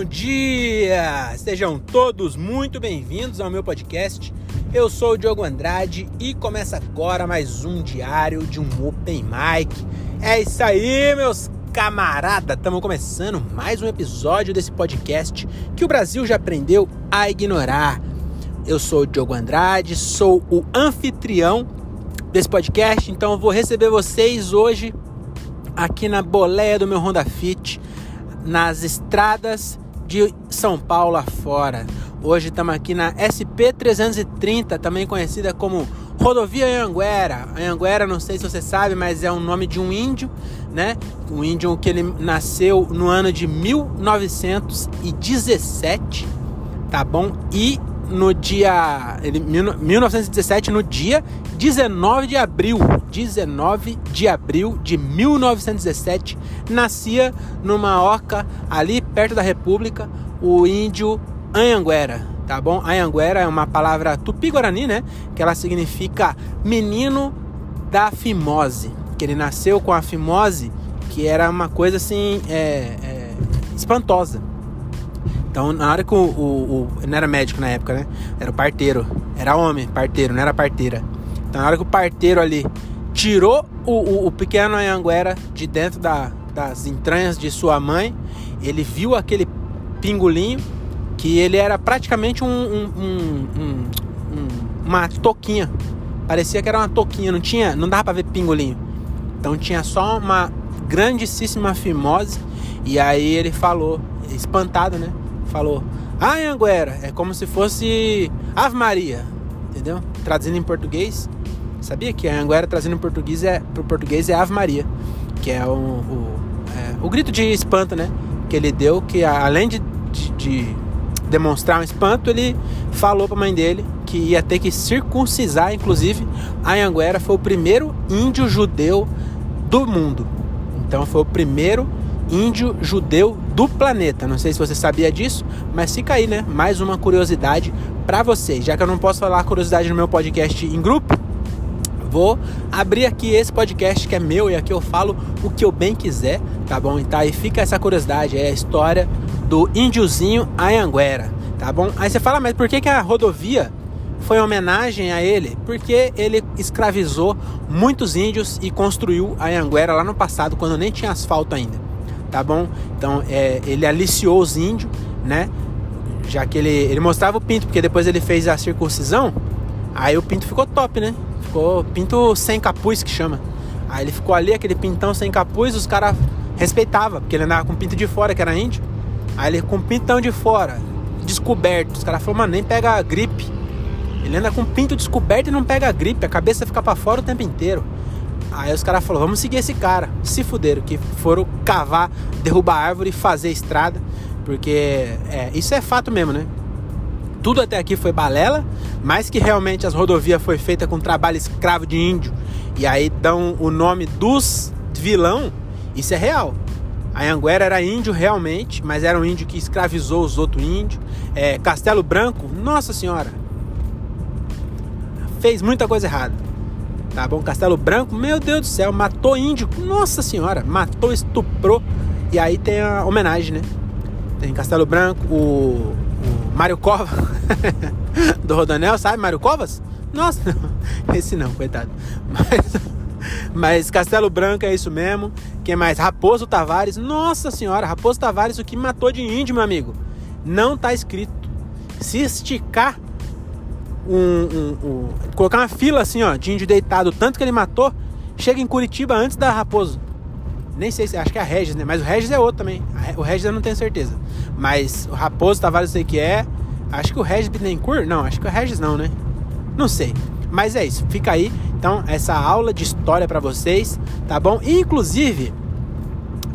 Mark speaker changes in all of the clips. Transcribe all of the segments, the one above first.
Speaker 1: bom dia! Sejam todos muito bem-vindos ao meu podcast. Eu sou o Diogo Andrade e começa agora mais um diário de um Open Mic. É isso aí, meus camarada! Estamos começando mais um episódio desse podcast que o Brasil já aprendeu a ignorar. Eu sou o Diogo Andrade, sou o anfitrião desse podcast, então eu vou receber vocês hoje aqui na boleia do meu Honda Fit nas estradas de São Paulo afora. Hoje estamos aqui na SP 330, também conhecida como Rodovia Anhanguera. Anhanguera, não sei se você sabe, mas é o nome de um índio, né? Um índio que ele nasceu no ano de 1917, tá bom? E no dia ele, 1917, no dia 19 de abril, 19 de abril de 1917, nascia numa oca ali perto da República o índio Anhanguera, tá bom? Anhanguera é uma palavra tupi-guarani, né? Que ela significa menino da fimose, que ele nasceu com a fimose, que era uma coisa assim é, é, espantosa. Então, na hora que o, o, o, Não era médico na época, né? Era o parteiro. Era homem, parteiro, não era parteira. Então, na hora que o parteiro ali tirou o, o, o pequeno Anhanguera de dentro da, das entranhas de sua mãe, ele viu aquele pingolinho que ele era praticamente um, um, um, uma toquinha. Parecia que era uma toquinha, não tinha, não dava para ver pingolinho. Então tinha só uma grandíssima fimose e aí ele falou, espantado, né? falou Anhanguera, é como se fosse Ave Maria, entendeu? Traduzindo em português, sabia que Anhanguera traduzindo em português é português é Ave Maria, que é o, o, é, o grito de espanto, né? Que ele deu, que além de, de, de demonstrar um espanto, ele falou para a mãe dele que ia ter que circuncisar, inclusive, Anhanguera foi o primeiro índio judeu do mundo. Então foi o primeiro índio judeu do planeta. Não sei se você sabia disso, mas fica aí, né? Mais uma curiosidade para vocês. Já que eu não posso falar curiosidade no meu podcast em grupo, vou abrir aqui esse podcast que é meu e aqui eu falo o que eu bem quiser, tá bom? Então aí fica essa curiosidade, é a história do índiozinho Anhanguera, tá bom? Aí você fala, mas por que, que a rodovia foi em homenagem a ele? Porque ele escravizou muitos índios e construiu Anhanguera lá no passado, quando nem tinha asfalto ainda tá bom? Então é, ele aliciou os índios, né? Já que ele, ele mostrava o pinto, porque depois ele fez a circuncisão, aí o pinto ficou top, né? Ficou pinto sem capuz que chama. Aí ele ficou ali, aquele pintão sem capuz, os caras respeitavam, porque ele andava com pinto de fora, que era índio. Aí ele com pintão de fora, descoberto. Os caras falaram, mano, nem pega gripe. Ele anda com pinto descoberto e não pega gripe, a cabeça fica para fora o tempo inteiro. Aí os caras falaram, vamos seguir esse cara. Se fuderam, que foram cavar, derrubar árvore, fazer estrada. Porque é, isso é fato mesmo, né? Tudo até aqui foi balela, mas que realmente as rodovias foi feita com trabalho escravo de índio. E aí dão o nome dos vilão, isso é real. A Anguera era índio realmente, mas era um índio que escravizou os outros índios. É, Castelo Branco, nossa senhora, fez muita coisa errada tá bom? Castelo Branco, meu Deus do céu, matou índio, nossa senhora, matou, estuprou. E aí tem a homenagem, né? Tem Castelo Branco, o, o Mário Covas do Rodanel, sabe? Mário Covas? Nossa, não, esse não, coitado. Mas, mas Castelo Branco é isso mesmo. Quem mais? Raposo Tavares. Nossa senhora, Raposo Tavares, o que matou de índio, meu amigo? Não tá escrito. Se esticar um, um, um, colocar uma fila assim, ó, de índio deitado, tanto que ele matou, chega em Curitiba antes da Raposo. Nem sei se acho que é a Regis, né? Mas o Regis é outro também. O Regis eu não tenho certeza. Mas o Raposo Tavares eu sei que é. Acho que o Regis Bittencourt, não, acho que o Regis não, né? Não sei. Mas é isso, fica aí. Então, essa aula de história para vocês, tá bom? E, inclusive,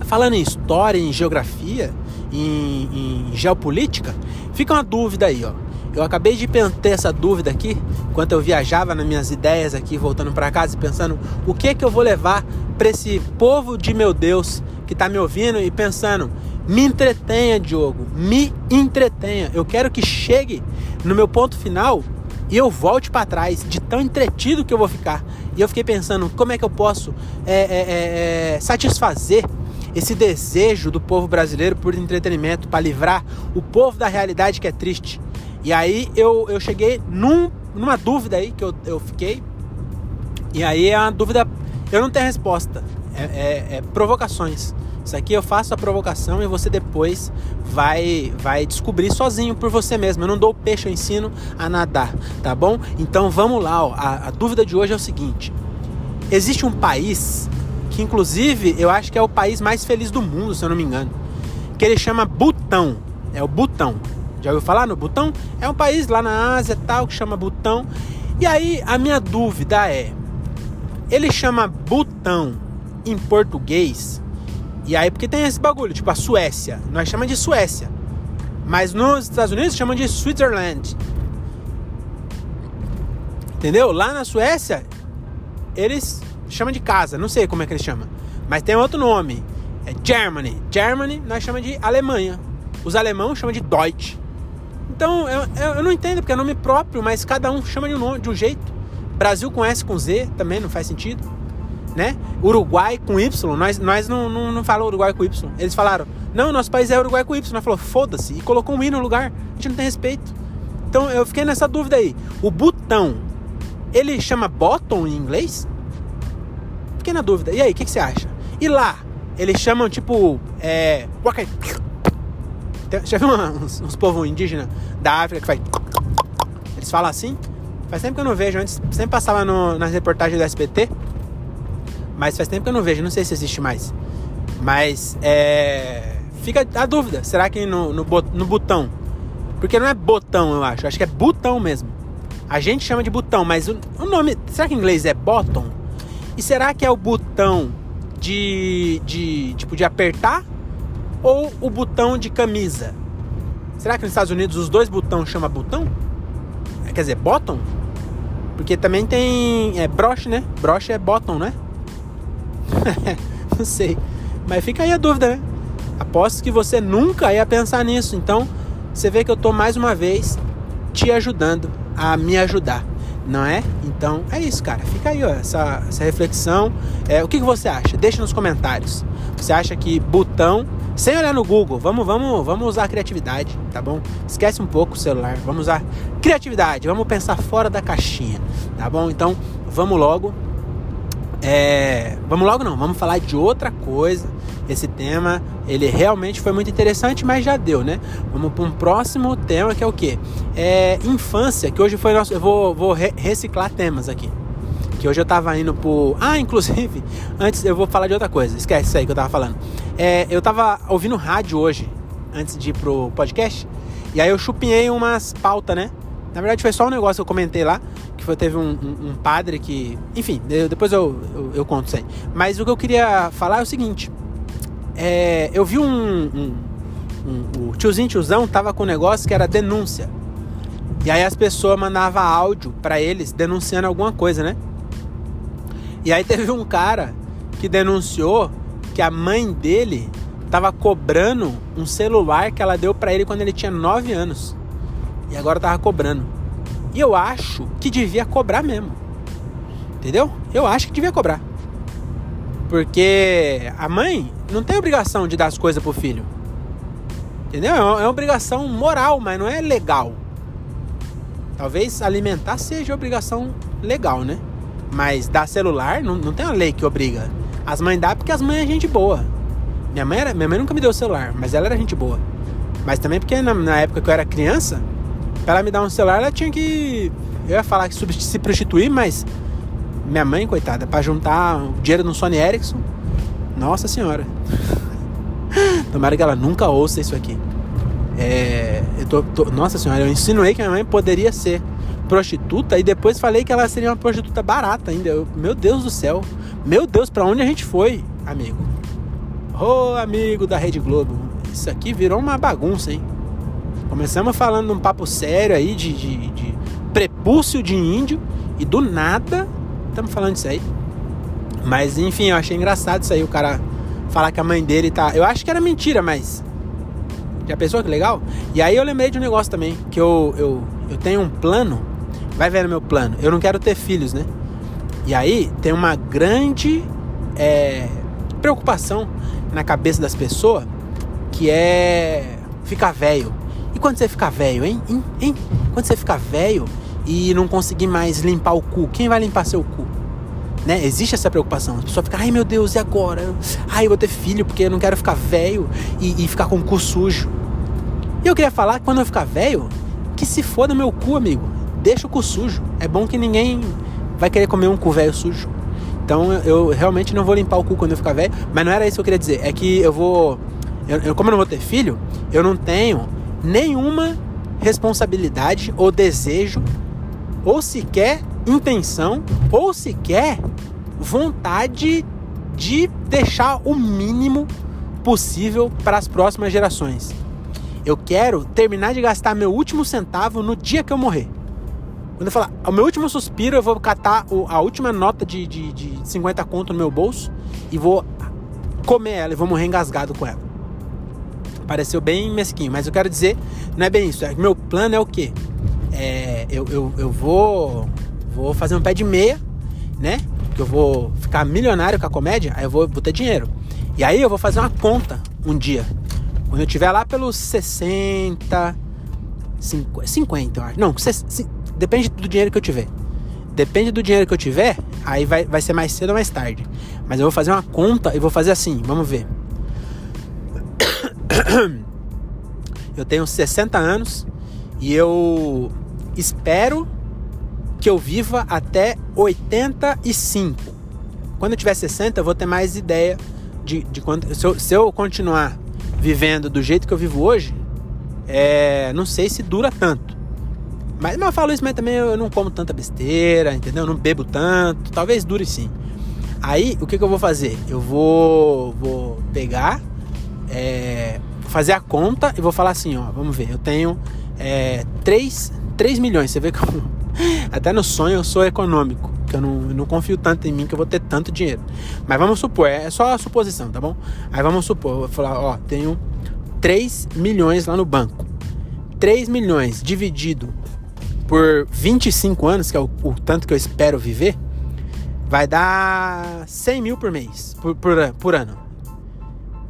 Speaker 1: falando em história, em geografia, em, em geopolítica, fica uma dúvida aí, ó. Eu acabei de ter essa dúvida aqui, enquanto eu viajava nas minhas ideias aqui, voltando para casa e pensando o que que eu vou levar para esse povo de meu Deus que está me ouvindo e pensando, me entretenha, Diogo, me entretenha. Eu quero que chegue no meu ponto final e eu volte para trás de tão entretido que eu vou ficar. E eu fiquei pensando como é que eu posso é, é, é, satisfazer esse desejo do povo brasileiro por entretenimento, para livrar o povo da realidade que é triste. E aí eu, eu cheguei num, numa dúvida aí que eu, eu fiquei. E aí é uma dúvida. Eu não tenho resposta. É, é, é provocações. Isso aqui eu faço a provocação e você depois vai vai descobrir sozinho por você mesmo. Eu não dou peixe, eu ensino a nadar, tá bom? Então vamos lá, ó. A, a dúvida de hoje é o seguinte: existe um país que, inclusive, eu acho que é o país mais feliz do mundo, se eu não me engano, que ele chama Butão. É o Butão. Já ouviu falar no Butão? É um país lá na Ásia tal que chama Butão. E aí a minha dúvida é: ele chama Butão em português e aí, porque tem esse bagulho, tipo a Suécia. Nós chamamos de Suécia. Mas nos Estados Unidos chamam de Switzerland. Entendeu? Lá na Suécia, eles chamam de casa. Não sei como é que eles chamam. Mas tem outro nome. É Germany. Germany nós chamamos de Alemanha. Os alemãos chamam de Deutsch. Então, eu, eu, eu não entendo porque é nome próprio, mas cada um chama de um, nome, de um jeito. Brasil com S com Z também não faz sentido né? Uruguai com Y, nós, nós não, não, não falamos Uruguai com Y. Eles falaram, não, nosso país é Uruguai com Y. Nós falou, foda-se, e colocou um I no lugar. A gente não tem respeito. Então eu fiquei nessa dúvida aí. O botão, ele chama bottom em inglês? Fiquei na dúvida. E aí, o que, que, você acha? E lá, eles chamam tipo. É. Já viu uns, uns povos indígenas da África que faz. Eles falam assim? Faz tempo que eu não vejo. Antes sempre passava no, nas reportagens do SBT. Mas faz tempo que eu não vejo, não sei se existe mais. Mas é. Fica a dúvida, será que no, no, no botão? Porque não é botão, eu acho, acho que é botão mesmo. A gente chama de botão, mas o, o nome. Será que em inglês é bottom? E será que é o botão de, de. tipo, de apertar? Ou o botão de camisa? Será que nos Estados Unidos os dois botões chama botão? Quer dizer, bottom? Porque também tem. É broche, né? Broche é bottom, né? não sei. Mas fica aí a dúvida, né? Aposto que você nunca ia pensar nisso. Então, você vê que eu tô mais uma vez te ajudando a me ajudar, não é? Então, é isso, cara. Fica aí, ó, essa, essa reflexão. É, o que, que você acha? Deixa nos comentários. Você acha que botão, sem olhar no Google, vamos, vamos, vamos usar a criatividade, tá bom? Esquece um pouco o celular, vamos usar criatividade, vamos pensar fora da caixinha, tá bom? Então, vamos logo é, vamos logo não, vamos falar de outra coisa. Esse tema, ele realmente foi muito interessante, mas já deu, né? Vamos para um próximo tema que é o que? É infância, que hoje foi nosso. Eu vou, vou re reciclar temas aqui. Que hoje eu tava indo pro. Ah, inclusive, antes eu vou falar de outra coisa. Esquece isso aí que eu tava falando. É, eu tava ouvindo rádio hoje, antes de ir pro podcast. E aí eu chupinhei umas pautas, né? Na verdade foi só um negócio que eu comentei lá foi, teve um, um, um, padre que. Enfim, eu, depois eu, eu, eu, conto isso aí. Mas o que eu queria falar é o seguinte: é, eu vi um, um, O tiozinho tiozão tava com um negócio que era denúncia. E aí as pessoas mandavam áudio para eles denunciando alguma coisa, né? E aí teve um cara que denunciou que a mãe dele tava cobrando um celular que ela deu para ele quando ele tinha 9 anos. E agora tava cobrando. E eu acho que devia cobrar mesmo. Entendeu? Eu acho que devia cobrar. Porque a mãe não tem obrigação de dar as coisas pro filho. Entendeu? É uma, é obrigação moral, mas não é legal. Talvez alimentar seja obrigação legal, né? Mas dar celular, não, não tem uma lei que obriga. As mães dão porque as mães é gente boa. Minha mãe, era, minha mãe nunca me deu celular, mas ela era gente boa. Mas também porque na, na época que eu era criança, Pra ela me dar um celular, ela tinha que. Eu ia falar que se prostituir, mas. Minha mãe, coitada, para juntar o dinheiro no Sony Ericsson. Nossa senhora. Tomara que ela nunca ouça isso aqui. É, eu tô, tô, nossa senhora, eu insinuei que minha mãe poderia ser prostituta e depois falei que ela seria uma prostituta barata ainda. Eu, meu Deus do céu. Meu Deus, para onde a gente foi, amigo? Ô, oh, amigo da Rede Globo. Isso aqui virou uma bagunça, hein? Começamos falando um papo sério aí de, de, de prepúcio de índio e do nada estamos falando disso aí. Mas enfim, eu achei engraçado isso aí, o cara falar que a mãe dele tá. Eu acho que era mentira, mas. Já pensou que legal? E aí eu lembrei de um negócio também, que eu, eu, eu tenho um plano. Vai ver no meu plano. Eu não quero ter filhos, né? E aí tem uma grande é, preocupação na cabeça das pessoas, que é ficar velho. E quando você ficar velho, hein? hein? hein? Quando você ficar velho e não conseguir mais limpar o cu, quem vai limpar seu cu? Né? Existe essa preocupação. A pessoa fica, ai meu Deus, e agora? Ai, eu vou ter filho porque eu não quero ficar velho e, e ficar com o cu sujo. E eu queria falar que quando eu ficar velho, que se foda meu cu, amigo. Deixa o cu sujo. É bom que ninguém vai querer comer um cu velho sujo. Então eu realmente não vou limpar o cu quando eu ficar velho. Mas não era isso que eu queria dizer. É que eu vou. Eu, eu, como eu não vou ter filho, eu não tenho nenhuma responsabilidade ou desejo, ou sequer intenção, ou sequer vontade de deixar o mínimo possível para as próximas gerações. Eu quero terminar de gastar meu último centavo no dia que eu morrer. Quando eu falar, o meu último suspiro, eu vou catar a última nota de, de, de 50 conto no meu bolso e vou comer ela e vou morrer engasgado com ela. Pareceu bem mesquinho, mas eu quero dizer, não é bem isso. É, meu plano é o quê? É, eu, eu, eu vou, vou fazer um pé de meia, né? Que eu vou ficar milionário com a comédia, aí eu vou, vou ter dinheiro. E aí eu vou fazer uma conta um dia. Quando eu tiver lá pelos 60, 50, 50 eu acho. Não, depende do dinheiro que eu tiver. Depende do dinheiro que eu tiver, aí vai, vai ser mais cedo ou mais tarde. Mas eu vou fazer uma conta e vou fazer assim, vamos ver. Eu tenho 60 anos e eu espero que eu viva até 85. Quando eu tiver 60, eu vou ter mais ideia de, de quanto. Se eu, se eu continuar vivendo do jeito que eu vivo hoje, é, não sei se dura tanto. Mas, mas eu falo isso, mas também eu não como tanta besteira, entendeu? Eu não bebo tanto, talvez dure sim. Aí, o que, que eu vou fazer? Eu vou, vou pegar, é, fazer a conta e vou falar assim, ó, vamos ver, eu tenho é, 3, 3 milhões, você vê que eu, até no sonho eu sou econômico, que eu não, eu não confio tanto em mim que eu vou ter tanto dinheiro. Mas vamos supor, é só a suposição, tá bom? Aí vamos supor, eu vou falar, ó, tenho 3 milhões lá no banco. 3 milhões dividido por 25 anos, que é o, o, tanto que eu espero viver, vai dar 100 mil por mês, por, por, por, ano.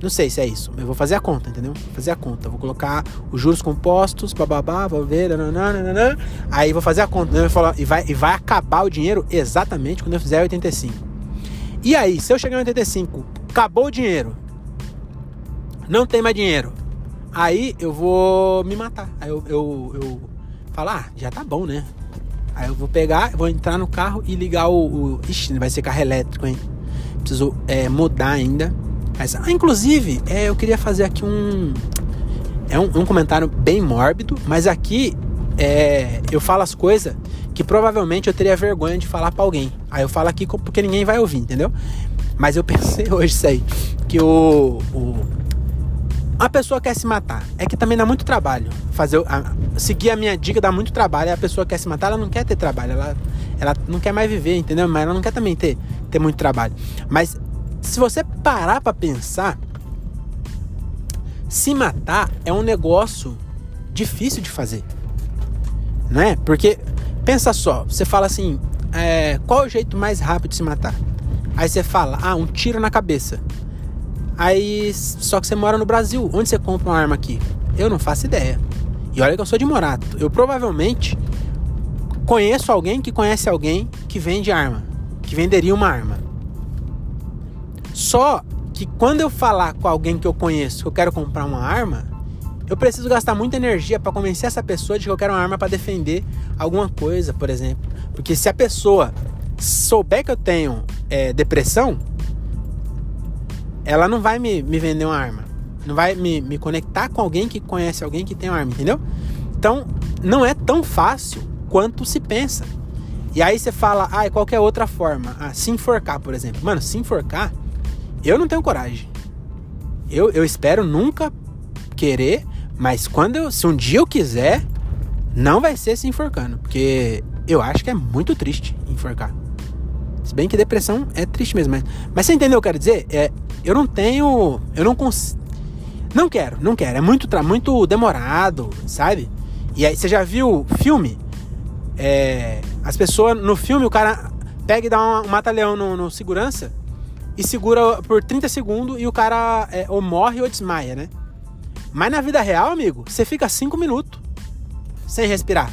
Speaker 1: Não sei se é isso, eu vou fazer a conta, entendeu? Vou fazer a conta, vou colocar os juros compostos, bababá, vou ver, nananana, aí vou fazer a conta, né? e, vai, e vai acabar o dinheiro exatamente quando eu fizer 85. E aí, se eu chegar em 85, acabou o dinheiro, não tem mais dinheiro, aí eu vou me matar. Aí eu, eu, eu falar, ah, já tá bom, né? Aí eu vou pegar, vou entrar no carro e ligar o. o ixi, vai ser carro elétrico, hein? Preciso é, mudar ainda. Mas, ah, inclusive, é, eu queria fazer aqui um. É um, um comentário bem mórbido, mas aqui é, eu falo as coisas que provavelmente eu teria vergonha de falar para alguém. Aí eu falo aqui porque ninguém vai ouvir, entendeu? Mas eu pensei hoje aí, que o, o a pessoa quer se matar. É que também dá muito trabalho. Fazer a, seguir a minha dica dá muito trabalho. A pessoa quer se matar, ela não quer ter trabalho. Ela, ela não quer mais viver, entendeu? Mas ela não quer também ter, ter muito trabalho. Mas se você parar para pensar, se matar é um negócio difícil de fazer. Não é? Porque, pensa só, você fala assim, é, qual é o jeito mais rápido de se matar? Aí você fala, ah, um tiro na cabeça. Aí, só que você mora no Brasil. Onde você compra uma arma aqui? Eu não faço ideia. E olha que eu sou de Morato. Eu provavelmente conheço alguém que conhece alguém que vende arma, que venderia uma arma. Só que quando eu falar com alguém que eu conheço que eu quero comprar uma arma, eu preciso gastar muita energia para convencer essa pessoa de que eu quero uma arma para defender alguma coisa, por exemplo. Porque se a pessoa souber que eu tenho é, depressão, ela não vai me, me vender uma arma. Não vai me, me conectar com alguém que conhece alguém que tem uma arma, entendeu? Então, não é tão fácil quanto se pensa. E aí você fala, ah, qualquer outra forma. Ah, se enforcar, por exemplo. Mano, se enforcar, eu não tenho coragem. Eu, eu espero nunca querer, mas quando eu, se um dia eu quiser, não vai ser se enforcando. Porque eu acho que é muito triste enforcar. Se bem que depressão é triste mesmo. Mas, mas você entendeu o que eu quero dizer? É, eu não tenho. Eu não consigo. Não quero, não quero. É muito, muito demorado, sabe? E aí, você já viu filme? É, as pessoas. No filme, o cara pega e dá um mata-leão no, no, segurança. e segura por 30 segundos e o cara é, ou morre ou desmaia, né? Mas na vida real, amigo, você fica 5 minutos sem respirar.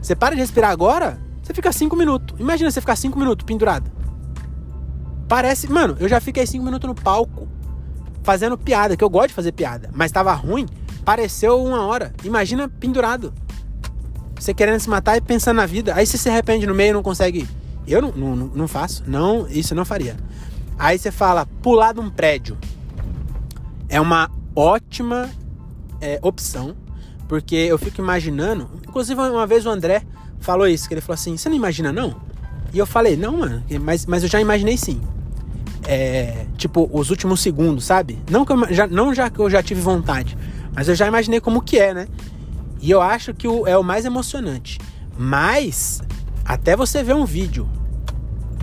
Speaker 1: Você para de respirar agora, você fica 5 minutos. Imagina você ficar 5 minutos pendurado. Parece. Mano, eu já fiquei 5 minutos no palco fazendo piada, que eu gosto de fazer piada, mas tava ruim, pareceu uma hora. Imagina pendurado. Você querendo se matar e pensando na vida. Aí você se arrepende no meio e não consegue. Eu não, não, não faço. Não, isso eu não faria. Aí você fala, pular de um prédio. É uma ótima é, opção, porque eu fico imaginando. Inclusive, uma vez o André falou isso, que ele falou assim: Você não imagina, não? E eu falei: Não, mano, mas, mas eu já imaginei sim. É, tipo, os últimos segundos, sabe? Não, que eu, já, não já que eu já tive vontade, mas eu já imaginei como que é, né? E eu acho que o, é o mais emocionante. Mas, até você ver um vídeo.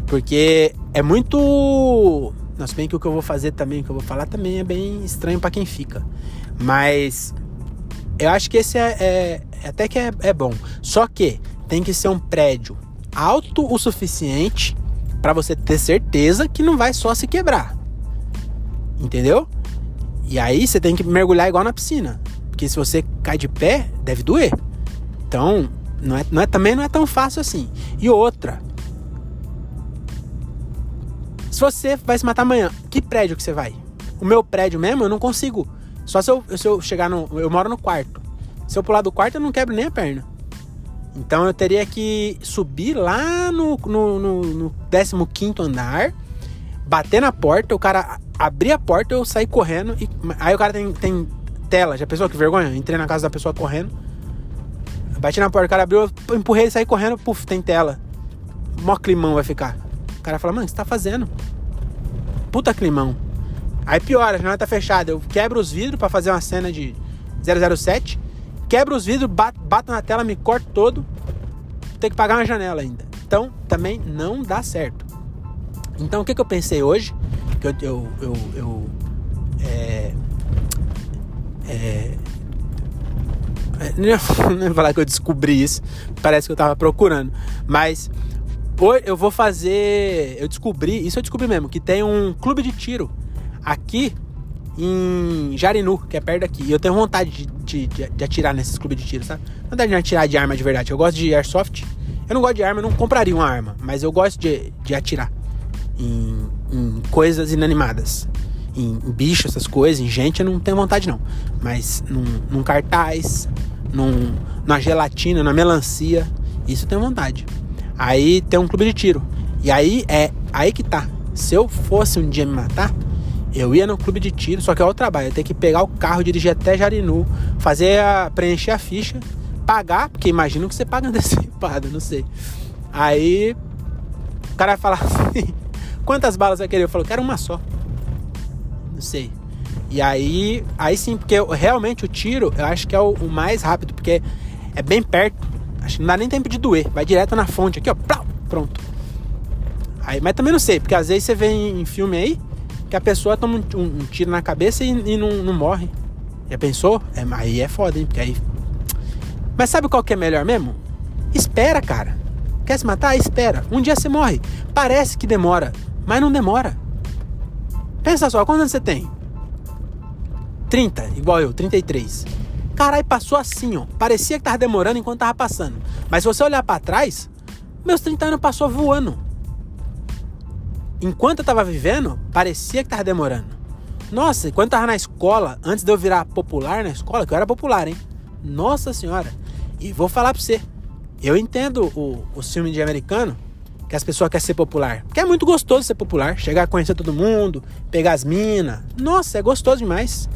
Speaker 1: Porque é muito. Nossa, bem que o que eu vou fazer também, o que eu vou falar também é bem estranho para quem fica. Mas eu acho que esse é, é até que é, é bom. Só que tem que ser um prédio alto o suficiente para você ter certeza que não vai só se quebrar. Entendeu? E aí você tem que mergulhar igual na piscina. Porque se você cai de pé, deve doer. Então, não é, não é, também não é tão fácil assim. E outra. Se você vai se matar amanhã, que prédio que você vai? O meu prédio mesmo, eu não consigo. Só se eu, se eu chegar no. Eu moro no quarto. Se eu pular do quarto, eu não quebro nem a perna. Então eu teria que subir lá no, no, no, no 15 andar, bater na porta, o cara abrir a porta, eu sair correndo. E, aí o cara tem, tem tela. Já pensou que vergonha? Entrei na casa da pessoa correndo. Bati na porta, o cara abriu, eu empurrei e saí correndo, puf, tem tela. Mó climão vai ficar. O cara fala, mano, o que você tá fazendo? Puta climão. Aí piora, a janela tá fechada. Eu quebro os vidros para fazer uma cena de 007 quebra os vidros, bato na tela, me corto todo, tem que pagar uma janela ainda. Então, também não dá certo. Então, o que, que eu pensei hoje? Que eu, eu, eu, eu é, é, é não ia falar que eu descobri isso, parece que eu tava procurando, mas hoje eu vou fazer, eu descobri, isso eu descobri mesmo, que tem um clube de tiro aqui em Jarinu, que é perto daqui. E eu tenho vontade de, de, de, atirar nesses clubes de tiro, sabe? Vontade de atirar de arma de verdade. Eu gosto de airsoft. Eu não gosto de arma, eu não compraria uma arma, mas eu gosto de, de atirar em, em coisas inanimadas. Em, em bicho, essas coisas, em gente, eu não tenho vontade não. Mas num, num cartaz, num, numa gelatina, na melancia, isso eu tenho vontade. Aí tem um clube de tiro. E aí é aí que tá. Se eu fosse um dia me matar, eu ia no clube de tiro, só que é o trabalho. Eu tenho que pegar o carro, dirigir até Jarinu, fazer a, preencher a ficha, pagar, porque imagino que você paga antecipado, não sei. Aí o cara vai falar assim: quantas balas vai querer? Eu falo, quero uma só. Não sei. E aí, aí sim, porque eu, realmente o tiro eu acho que é o, o, mais rápido, porque é bem perto. Acho que não dá nem tempo de doer. Vai direto na fonte aqui, ó. Pronto. Aí, mas também não sei, porque às vezes você vê em, em filme aí que a pessoa toma um, um, tiro na cabeça e, e não, não, morre. Já pensou? É, aí é foda, hein? Porque aí. Mas sabe qual que é melhor mesmo? Espera, cara. Quer se matar? Espera. Um dia você morre. Parece que demora, mas não demora. Pensa só, quantos anos você tem? 30, igual eu, 33. Caralho, passou assim, ó. Parecia que tava demorando enquanto tava passando. Mas se você olhar para trás, meus 30 anos passou voando enquanto eu tava vivendo, parecia que tava demorando. Nossa, enquanto eu tava na escola, antes de eu virar popular na escola, que eu era popular, hein? Nossa senhora. E vou falar pra você, eu entendo o, o filme de americano, que as pessoas querem ser popular. Porque é muito gostoso ser popular, chegar a conhecer todo mundo, pegar as minas. Nossa, é gostoso demais.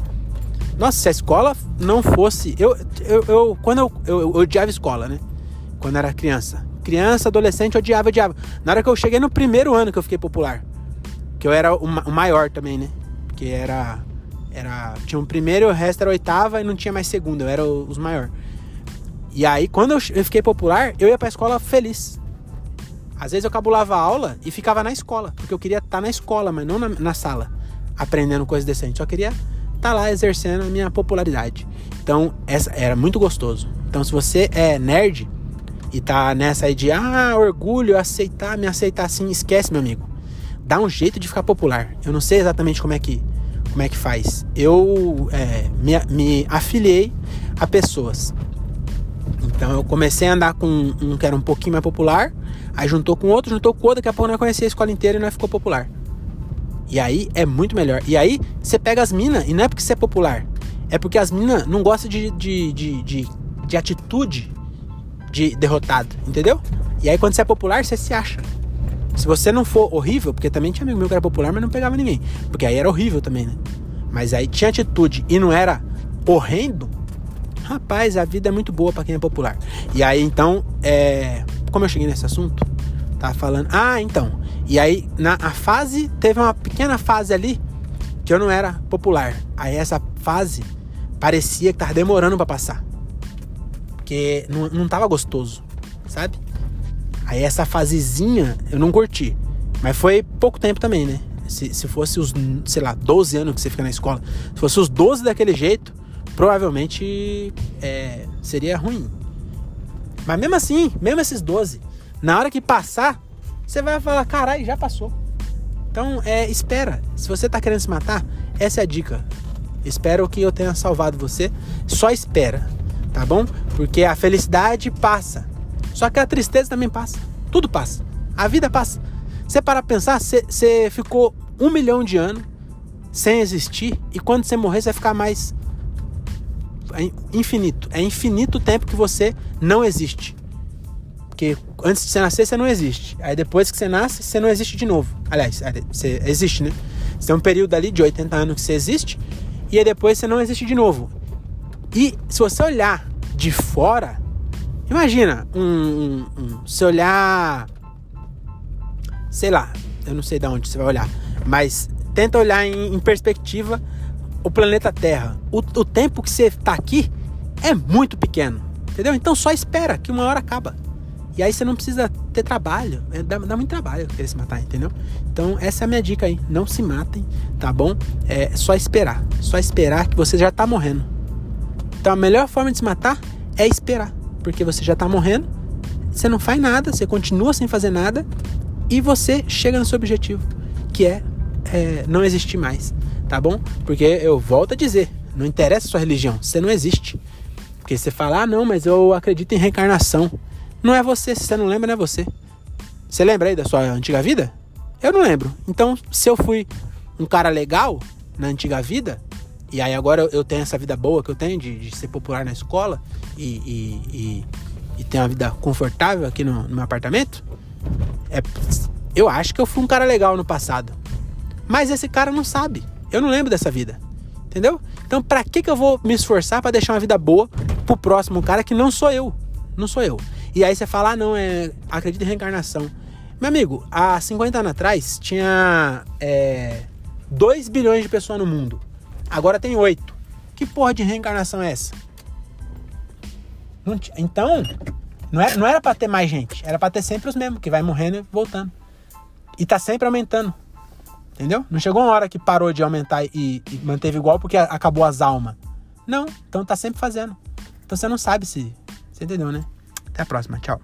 Speaker 1: Nossa, se a escola não fosse. Eu, eu, eu quando eu, eu, eu odiava escola, né? Quando era criança criança, adolescente, odiava, odiava. Na hora que eu cheguei no primeiro ano que eu fiquei popular, que eu era o, maior também, né? Que era. era tinha um primeiro, o resto era oitava e não tinha mais segundo, eu era os maior. E aí, quando eu, fiquei popular, eu ia pra escola feliz. Às vezes eu cabulava a aula e ficava na escola, porque eu queria estar tá na escola, mas não na, na sala, aprendendo coisas decentes. Só queria tá lá exercendo a minha popularidade. Então, essa era muito gostoso. Então, se você é nerd, e tá nessa aí de ah, orgulho, aceitar, me aceitar assim, esquece, meu amigo. dá um jeito de ficar popular. Eu não sei exatamente como é que, como é que faz. Eu é, me, me afiliei a pessoas. Então eu comecei a andar com um que era um pouquinho mais popular, aí juntou com outro, juntou com outro, daqui a pouco nós conhecia a escola inteira e nós ficou popular. E aí é muito melhor. E aí você pega as minas, e não é porque você é popular, é porque as minas não gostam de, de, de, de, de atitude de derrotado, entendeu? E aí quando você é popular, você se acha. Se você não for horrível, porque também tinha amigo meu que era popular, mas não pegava ninguém. Porque aí era horrível também, né? Mas aí tinha atitude e não era horrendo, rapaz, a vida é muito boa para quem é popular. E aí então, é... como eu cheguei nesse assunto, tava falando, ah, então. E aí na a fase teve uma pequena fase ali que eu não era popular. Aí essa fase parecia que tava demorando para passar. Porque não, não tava gostoso, sabe? Aí essa fasezinha eu não curti. Mas foi pouco tempo também, né? Se, se fosse os, sei lá, 12 anos que você fica na escola, se fosse os 12 daquele jeito, provavelmente é, seria ruim. Mas mesmo assim, mesmo esses 12, na hora que passar, você vai falar, caralho, já passou. Então, é, espera. Se você tá querendo se matar, essa é a dica. Espero que eu tenha salvado você. Só espera, tá bom? Porque a felicidade passa. Só que a tristeza também passa. Tudo passa. A vida passa. Você para pensar, você ficou um milhão de anos sem existir e quando você morrer você vai ficar mais infinito. É infinito o tempo que você não existe. Porque antes de você nascer, você não existe. Aí depois que você nasce, você não existe de novo. Aliás, você existe, né? Você tem um período ali de 80 anos que você existe. E aí depois você não existe de novo. E se você olhar de fora, Imagina, um, um, um, se olhar. Sei lá, eu não sei de onde você vai olhar, mas tenta olhar em, em perspectiva o planeta Terra. O, o tempo que você está aqui é muito pequeno, entendeu? Então só espera que uma hora acaba. E aí você não precisa ter trabalho. É, dá, dá, muito trabalho querer se matar, entendeu? Então essa é a minha dica aí. Não se matem, tá bom? É só esperar. Só esperar que você já tá morrendo. Então a melhor forma de se matar é esperar porque você já está morrendo, você não faz nada, você continua sem fazer nada e você chega no seu objetivo, que é, é não existir mais, tá bom? Porque eu volto a dizer, não interessa a sua religião, você não existe. Porque você fala, ah, não, mas eu acredito em reencarnação. Não é você, se você não lembra, não é você. Você lembra aí da sua antiga vida? Eu não lembro. Então, se eu fui um cara legal na antiga vida, e aí agora eu tenho essa vida boa que eu tenho de, de ser popular na escola e, e, e, e, ter uma vida confortável aqui no, no meu apartamento. É, eu acho que eu fui um cara legal no passado. Mas esse cara não sabe. Eu não lembro dessa vida. Entendeu? Então, pra que, que eu vou me esforçar para deixar uma vida boa pro próximo cara que não sou eu? Não sou eu. E aí você fala, ah, não, é, acredita em reencarnação. Meu amigo, há 50 anos atrás tinha é, 2 bilhões de pessoas no mundo. Agora tem oito. Que porra de reencarnação é essa? então, não era, não era pra ter mais gente. Era pra ter sempre os mesmos, que vai morrendo e voltando. E tá sempre aumentando. Entendeu? Não chegou uma hora que parou de aumentar e, e manteve igual porque acabou as almas. Não, então tá sempre fazendo. Então você não sabe se. Você entendeu, né? Até a próxima. Tchau.